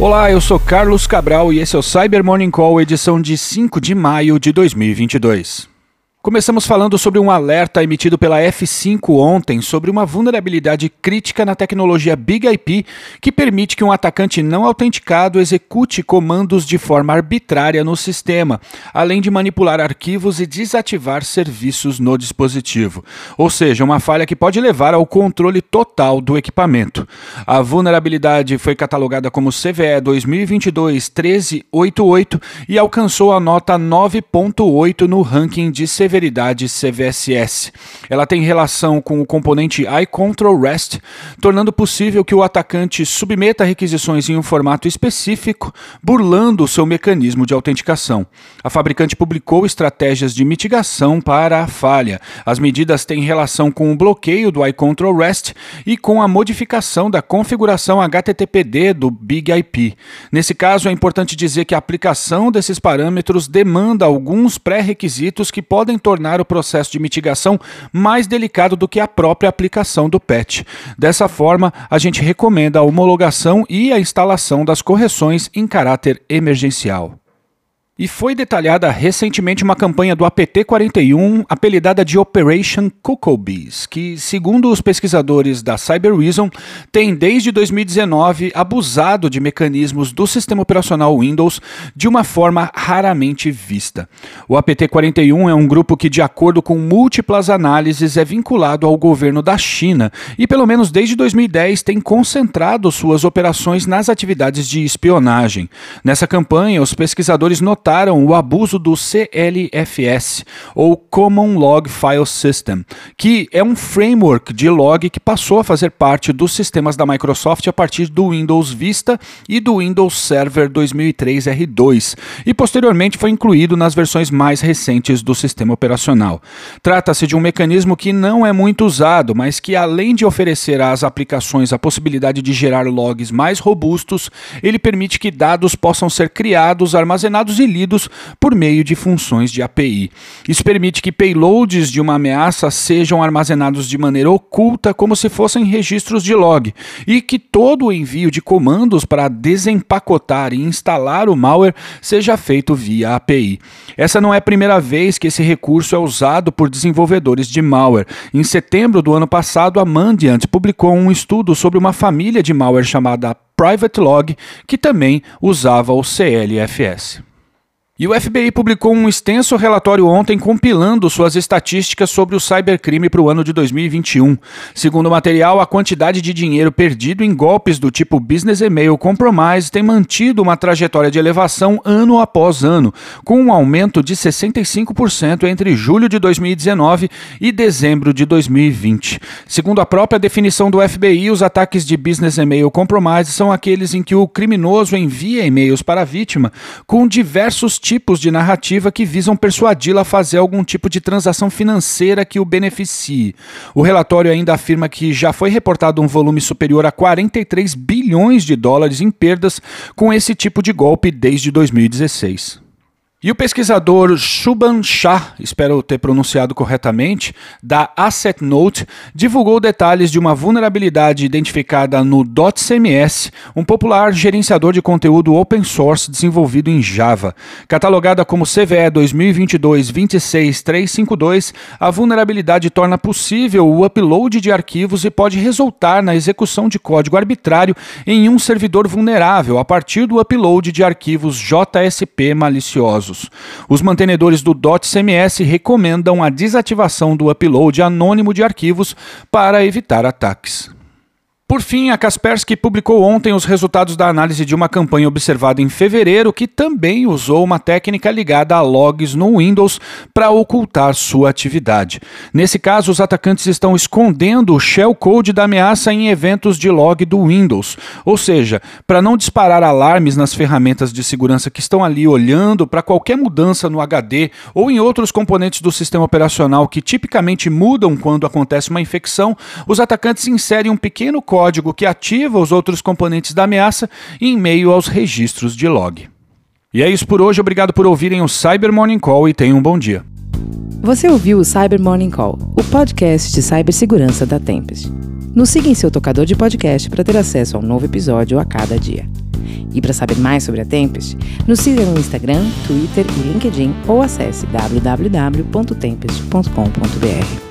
Olá, eu sou Carlos Cabral e esse é o Cyber Morning Call, edição de 5 de maio de 2022. Começamos falando sobre um alerta emitido pela F5 ontem sobre uma vulnerabilidade crítica na tecnologia Big IP que permite que um atacante não autenticado execute comandos de forma arbitrária no sistema, além de manipular arquivos e desativar serviços no dispositivo. Ou seja, uma falha que pode levar ao controle total do equipamento. A vulnerabilidade foi catalogada como CVE 2022-1388 e alcançou a nota 9.8 no ranking de severidade severidade CVSS. Ela tem relação com o componente iControl REST, tornando possível que o atacante submeta requisições em um formato específico, burlando o seu mecanismo de autenticação. A fabricante publicou estratégias de mitigação para a falha. As medidas têm relação com o bloqueio do iControl REST e com a modificação da configuração HTTPD do Big IP. Nesse caso, é importante dizer que a aplicação desses parâmetros demanda alguns pré-requisitos que podem tornar o processo de mitigação mais delicado do que a própria aplicação do patch. Dessa forma, a gente recomenda a homologação e a instalação das correções em caráter emergencial. E foi detalhada recentemente uma campanha do APT-41 apelidada de Operation Bees, que, segundo os pesquisadores da Cyber Reason, tem desde 2019 abusado de mecanismos do sistema operacional Windows de uma forma raramente vista. O APT-41 é um grupo que, de acordo com múltiplas análises, é vinculado ao governo da China e, pelo menos desde 2010, tem concentrado suas operações nas atividades de espionagem. Nessa campanha, os pesquisadores notaram notaram o abuso do CLFS, ou Common Log File System, que é um framework de log que passou a fazer parte dos sistemas da Microsoft a partir do Windows Vista e do Windows Server 2003 R2, e posteriormente foi incluído nas versões mais recentes do sistema operacional. Trata-se de um mecanismo que não é muito usado, mas que além de oferecer às aplicações a possibilidade de gerar logs mais robustos, ele permite que dados possam ser criados, armazenados e por meio de funções de API. Isso permite que payloads de uma ameaça sejam armazenados de maneira oculta, como se fossem registros de log, e que todo o envio de comandos para desempacotar e instalar o malware seja feito via API. Essa não é a primeira vez que esse recurso é usado por desenvolvedores de malware. Em setembro do ano passado, a Mandiant publicou um estudo sobre uma família de malware chamada Private Log, que também usava o CLFS. E o FBI publicou um extenso relatório ontem compilando suas estatísticas sobre o cybercrime para o ano de 2021. Segundo o material, a quantidade de dinheiro perdido em golpes do tipo Business Email Compromise tem mantido uma trajetória de elevação ano após ano, com um aumento de 65% entre julho de 2019 e dezembro de 2020. Segundo a própria definição do FBI, os ataques de Business Email Compromise são aqueles em que o criminoso envia e-mails para a vítima com diversos tipos de narrativa que visam persuadi-la a fazer algum tipo de transação financeira que o beneficie. O relatório ainda afirma que já foi reportado um volume superior a 43 bilhões de dólares em perdas com esse tipo de golpe desde 2016. E o pesquisador Shubham Shah, espero ter pronunciado corretamente, da Asset Note, divulgou detalhes de uma vulnerabilidade identificada no .cms, um popular gerenciador de conteúdo open source desenvolvido em Java. Catalogada como CVE 2022-26352, a vulnerabilidade torna possível o upload de arquivos e pode resultar na execução de código arbitrário em um servidor vulnerável a partir do upload de arquivos JSP maliciosos casos. Os mantenedores do .cms recomendam a desativação do upload anônimo de arquivos para evitar ataques. Por fim, a Kaspersky publicou ontem os resultados da análise de uma campanha observada em fevereiro que também usou uma técnica ligada a logs no Windows para ocultar sua atividade. Nesse caso, os atacantes estão escondendo o shellcode da ameaça em eventos de log do Windows, ou seja, para não disparar alarmes nas ferramentas de segurança que estão ali olhando para qualquer mudança no HD ou em outros componentes do sistema operacional que tipicamente mudam quando acontece uma infecção, os atacantes inserem um pequeno código código que ativa os outros componentes da ameaça em meio aos registros de log. E é isso por hoje, obrigado por ouvirem o Cyber Morning Call e tenham um bom dia. Você ouviu o Cyber Morning Call, o podcast de cibersegurança da Tempest. Nos siga em seu tocador de podcast para ter acesso a um novo episódio a cada dia. E para saber mais sobre a Tempest, nos siga no Instagram, Twitter e LinkedIn ou acesse www.tempest.com.br.